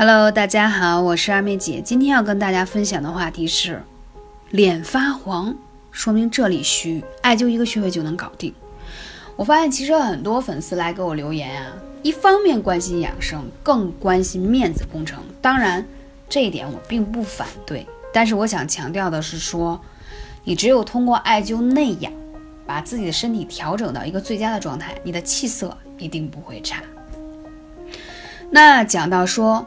Hello，大家好，我是二妹姐。今天要跟大家分享的话题是，脸发黄说明这里虚，艾灸一个穴位就能搞定。我发现其实很多粉丝来给我留言啊，一方面关心养生，更关心面子工程。当然，这一点我并不反对，但是我想强调的是说，你只有通过艾灸内养，把自己的身体调整到一个最佳的状态，你的气色一定不会差。那讲到说。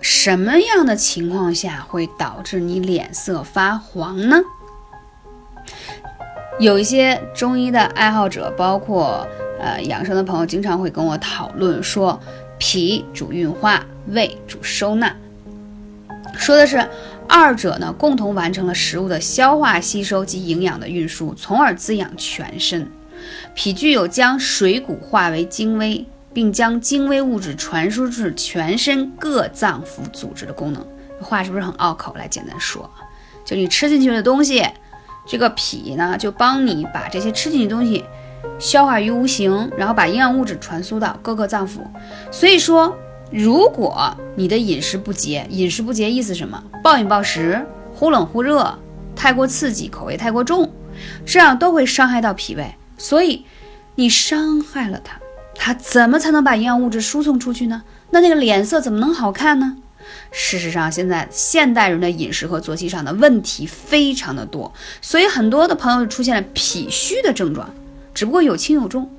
什么样的情况下会导致你脸色发黄呢？有一些中医的爱好者，包括呃养生的朋友，经常会跟我讨论说，脾主运化，胃主收纳，说的是二者呢共同完成了食物的消化吸收及营养的运输，从而滋养全身。脾具有将水谷化为精微。并将精微物质传输至全身各脏腑组织的功能，话是不是很拗口？来简单说，就你吃进去的东西，这个脾呢就帮你把这些吃进去的东西消化于无形，然后把营养物质传输到各个脏腑。所以说，如果你的饮食不节，饮食不节意思什么？暴饮暴食、忽冷忽热、太过刺激、口味太过重，这样都会伤害到脾胃。所以你伤害了它。它怎么才能把营养物质输送出去呢？那那个脸色怎么能好看呢？事实上，现在现代人的饮食和作息上的问题非常的多，所以很多的朋友出现了脾虚的症状，只不过有轻有重，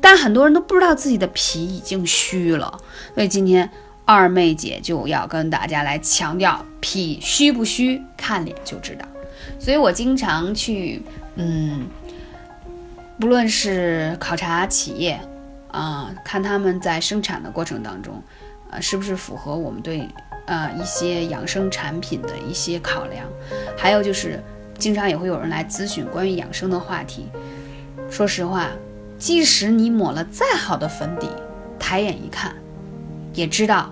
但很多人都不知道自己的脾已经虚了。所以今天二妹姐就要跟大家来强调，脾虚不虚，看脸就知道。所以我经常去，嗯，不论是考察企业。啊，看他们在生产的过程当中，呃，是不是符合我们对呃一些养生产品的一些考量？还有就是，经常也会有人来咨询关于养生的话题。说实话，即使你抹了再好的粉底，抬眼一看，也知道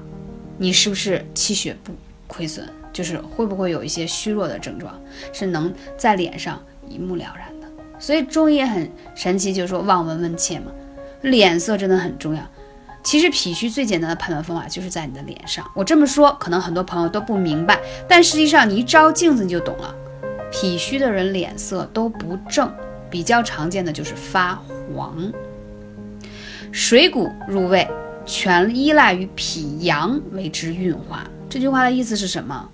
你是不是气血不亏损，就是会不会有一些虚弱的症状，是能在脸上一目了然的。所以中医也很神奇，就是说望闻问切嘛。脸色真的很重要。其实脾虚最简单的判断方法就是在你的脸上。我这么说，可能很多朋友都不明白，但实际上你一照镜子你就懂了。脾虚的人脸色都不正，比较常见的就是发黄。水谷入胃，全依赖于脾阳为之运化。这句话的意思是什么？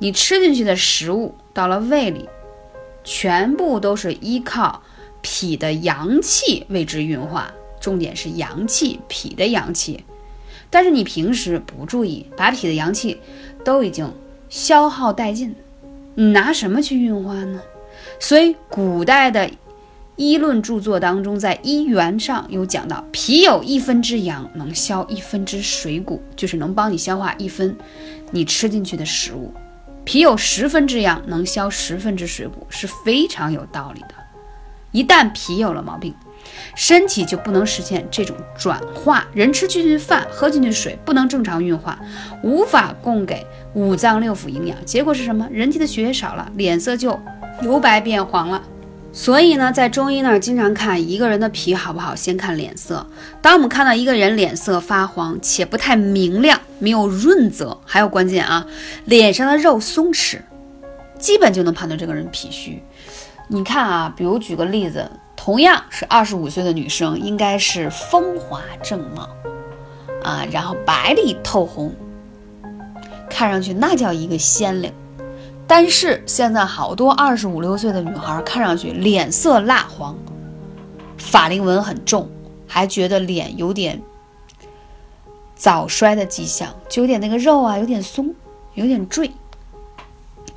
你吃进去的食物到了胃里，全部都是依靠。脾的阳气为之运化，重点是阳气，脾的阳气。但是你平时不注意，把脾的阳气都已经消耗殆尽，你拿什么去运化呢？所以古代的医论著作当中，在医源上有讲到，脾有一分之阳，能消一分之水谷，就是能帮你消化一分你吃进去的食物；脾有十分之阳，能消十分之水谷，是非常有道理的。一旦脾有了毛病，身体就不能实现这种转化。人吃进去饭，喝进去水，不能正常运化，无法供给五脏六腑营养。结果是什么？人体的血液少了，脸色就由白变黄了。所以呢，在中医那儿经常看一个人的脾好不好，先看脸色。当我们看到一个人脸色发黄且不太明亮，没有润泽，还有关键啊，脸上的肉松弛，基本就能判断这个人脾虚。你看啊，比如举个例子，同样是二十五岁的女生，应该是风华正茂啊，然后白里透红，看上去那叫一个鲜灵。但是现在好多二十五六岁的女孩，看上去脸色蜡黄，法令纹很重，还觉得脸有点早衰的迹象，就有点那个肉啊，有点松，有点坠。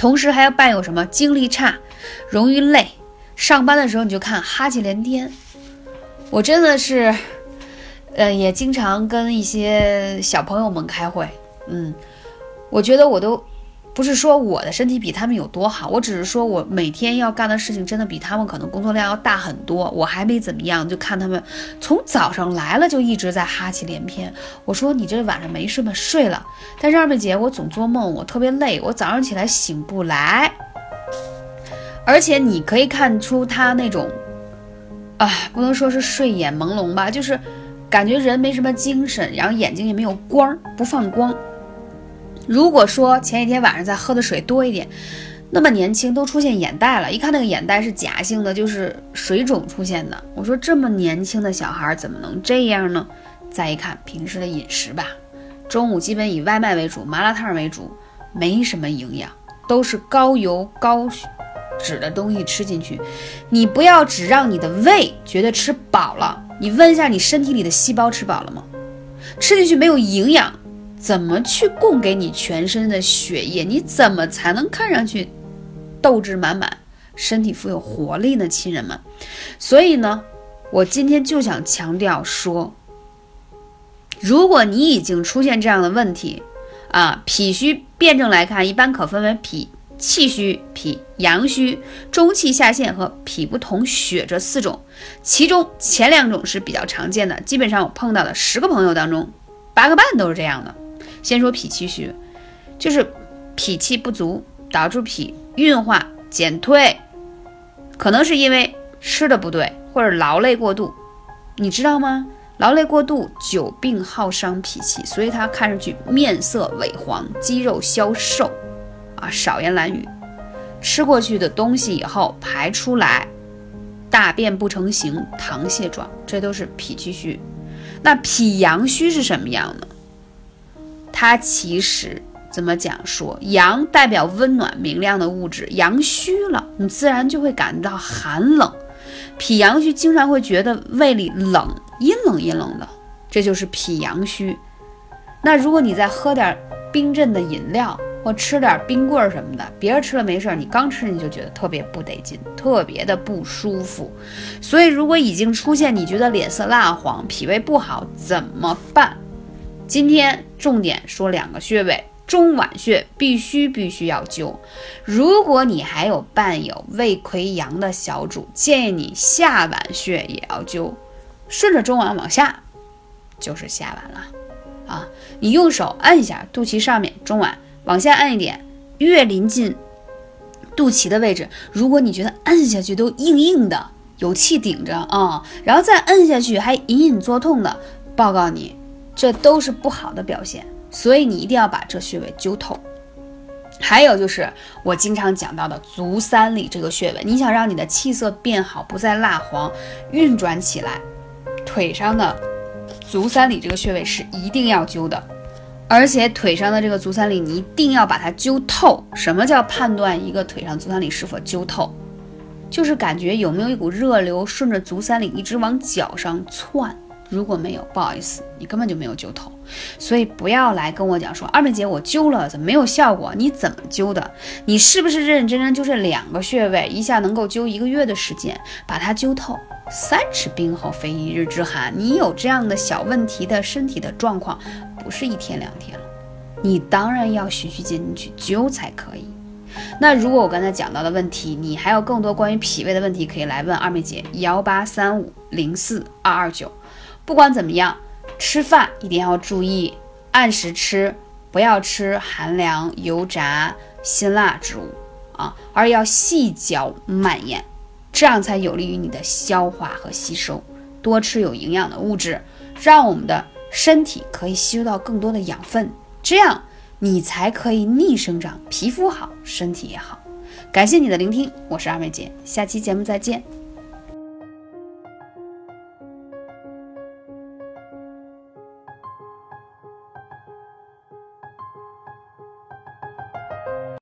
同时还要伴有什么精力差，容易累，上班的时候你就看哈气连天。我真的是，呃，也经常跟一些小朋友们开会，嗯，我觉得我都。不是说我的身体比他们有多好，我只是说我每天要干的事情真的比他们可能工作量要大很多。我还没怎么样，就看他们从早上来了就一直在哈气连篇。我说你这晚上没睡吗？睡了。但是二妹姐，我总做梦，我特别累，我早上起来醒不来。而且你可以看出他那种，啊，不能说是睡眼朦胧吧，就是感觉人没什么精神，然后眼睛也没有光，不放光。如果说前几天晚上再喝的水多一点，那么年轻都出现眼袋了，一看那个眼袋是假性的，就是水肿出现的。我说这么年轻的小孩怎么能这样呢？再一看平时的饮食吧，中午基本以外卖为主，麻辣烫为主，没什么营养，都是高油高脂的东西吃进去。你不要只让你的胃觉得吃饱了，你问一下你身体里的细胞吃饱了吗？吃进去没有营养，怎么去供给你全身的血液？你怎么才能看上去斗志满满，身体富有活力呢，亲人们？所以呢，我今天就想强调说。如果你已经出现这样的问题，啊，脾虚辩证来看，一般可分为脾气虚、脾阳虚、中气下陷和脾不统血这四种。其中前两种是比较常见的，基本上我碰到的十个朋友当中，八个半都是这样的。先说脾气虚，就是脾气不足，导致脾运化减退，可能是因为吃的不对或者劳累过度，你知道吗？劳累过度，久病耗伤脾气，所以他看上去面色萎黄，肌肉消瘦，啊，少言懒语，吃过去的东西以后排出来，大便不成形，溏泻状，这都是脾气虚。那脾阳虚是什么样呢？它其实怎么讲说，阳代表温暖明亮的物质，阳虚了，你自然就会感到寒冷。脾阳虚，经常会觉得胃里冷。阴冷阴冷的，这就是脾阳虚。那如果你再喝点冰镇的饮料，或吃点冰棍什么的，别人吃了没事，你刚吃你就觉得特别不得劲，特别的不舒服。所以，如果已经出现你觉得脸色蜡黄、脾胃不好，怎么办？今天重点说两个穴位，中脘穴必须必须要灸。如果你还有伴有胃溃疡的小主，建议你下脘穴也要灸。顺着中脘往下，就是下脘了，啊，你用手按一下肚脐上面中脘，往下按一点，越临近肚脐的位置，如果你觉得按下去都硬硬的，有气顶着啊，然后再按下去还隐隐作痛的，报告你，这都是不好的表现，所以你一定要把这穴位灸透。还有就是我经常讲到的足三里这个穴位，你想让你的气色变好，不再蜡黄，运转起来。腿上的足三里这个穴位是一定要灸的，而且腿上的这个足三里你一定要把它灸透。什么叫判断一个腿上足三里是否灸透？就是感觉有没有一股热流顺着足三里一直往脚上窜。如果没有，不好意思，你根本就没有灸透。所以不要来跟我讲说二妹姐我灸了怎么没有效果？你怎么灸的？你是不是认认真真就这两个穴位一下能够灸一个月的时间把它灸透？三尺冰后非一日之寒。你有这样的小问题的身体的状况，不是一天两天了，你当然要循序渐进去灸才可以。那如果我刚才讲到的问题，你还有更多关于脾胃的问题，可以来问二妹姐幺八三五零四二二九。不管怎么样，吃饭一定要注意按时吃，不要吃寒凉、油炸、辛辣之物啊，而要细嚼慢咽，这样才有利于你的消化和吸收。多吃有营养的物质，让我们的身体可以吸收到更多的养分，这样你才可以逆生长，皮肤好，身体也好。感谢你的聆听，我是二妹姐，下期节目再见。